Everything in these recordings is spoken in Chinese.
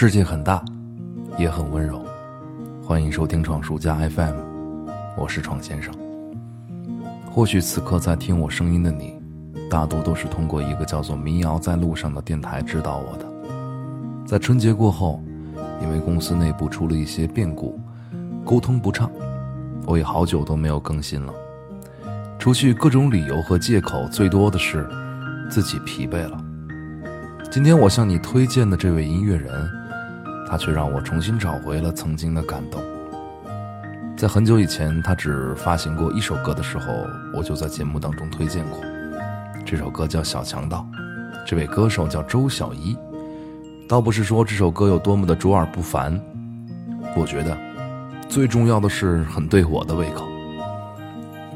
世界很大，也很温柔。欢迎收听闯书家 FM，我是闯先生。或许此刻在听我声音的你，大多都是通过一个叫做“民谣在路上”的电台知道我的。在春节过后，因为公司内部出了一些变故，沟通不畅，我也好久都没有更新了。除去各种理由和借口，最多的是自己疲惫了。今天我向你推荐的这位音乐人，他却让我重新找回了曾经的感动。在很久以前，他只发行过一首歌的时候，我就在节目当中推荐过。这首歌叫《小强盗》，这位歌手叫周小一。倒不是说这首歌有多么的卓尔不凡，我觉得最重要的是很对我的胃口。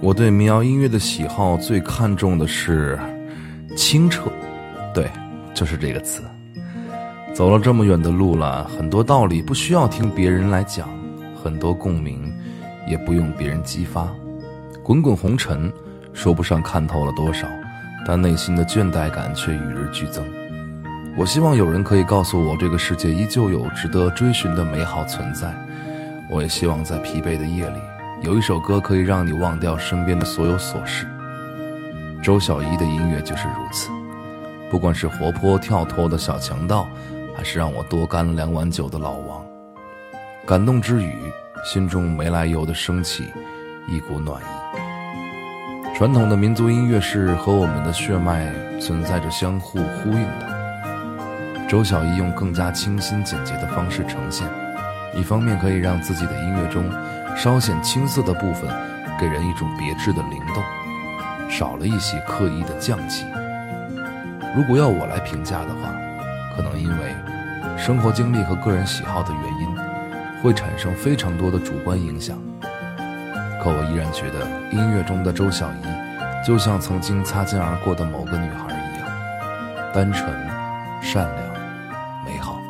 我对民谣音乐的喜好最看重的是清澈，对。就是这个词，走了这么远的路了，很多道理不需要听别人来讲，很多共鸣也不用别人激发。滚滚红尘，说不上看透了多少，但内心的倦怠感却与日俱增。我希望有人可以告诉我，这个世界依旧有值得追寻的美好存在。我也希望在疲惫的夜里，有一首歌可以让你忘掉身边的所有琐事。周小怡的音乐就是如此。不管是活泼跳脱的小强盗，还是让我多干了两碗酒的老王，感动之余，心中没来由的升起一股暖意。传统的民族音乐是和我们的血脉存在着相互呼应的。周小艺用更加清新简洁的方式呈现，一方面可以让自己的音乐中稍显青涩的部分给人一种别致的灵动，少了一些刻意的匠气。如果要我来评价的话，可能因为生活经历和个人喜好的原因，会产生非常多的主观影响。可我依然觉得音乐中的周小怡，就像曾经擦肩而过的某个女孩一样，单纯、善良、美好。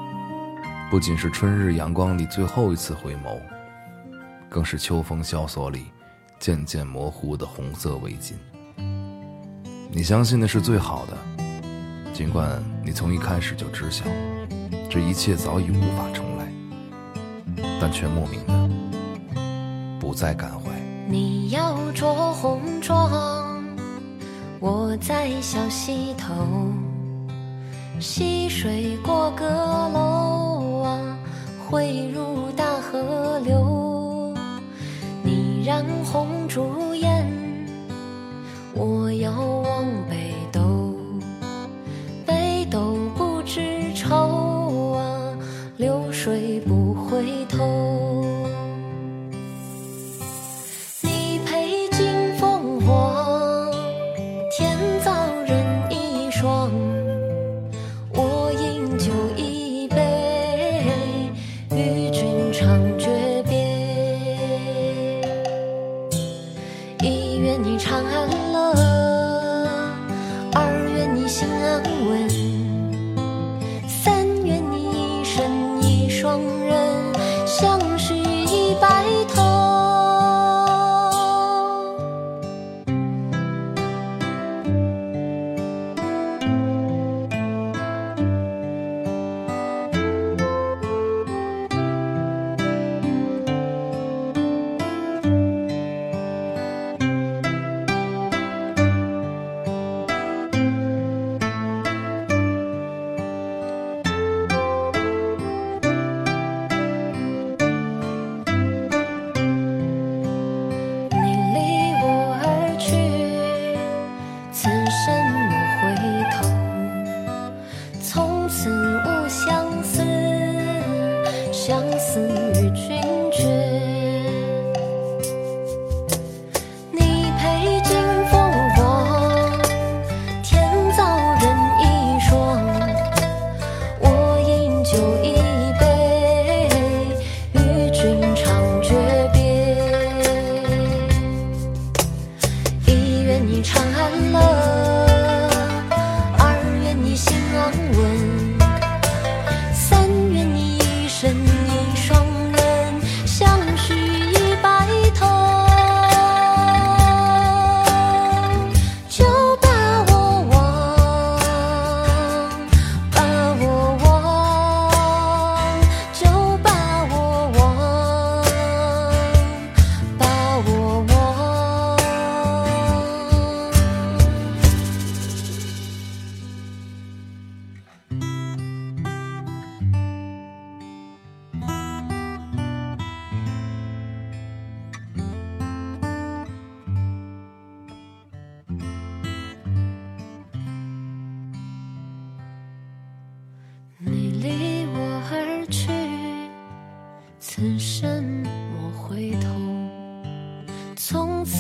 不仅是春日阳光里最后一次回眸，更是秋风萧索里渐渐模糊的红色围巾。你相信的是最好的。尽管你从一开始就知晓，这一切早已无法重来，但却莫名的不再感怀。你要着红妆，我在小溪头，溪水过阁楼啊，汇入大河流。你染红烛，安稳心安稳。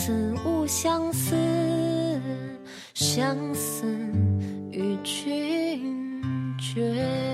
此物相思，相思与君绝。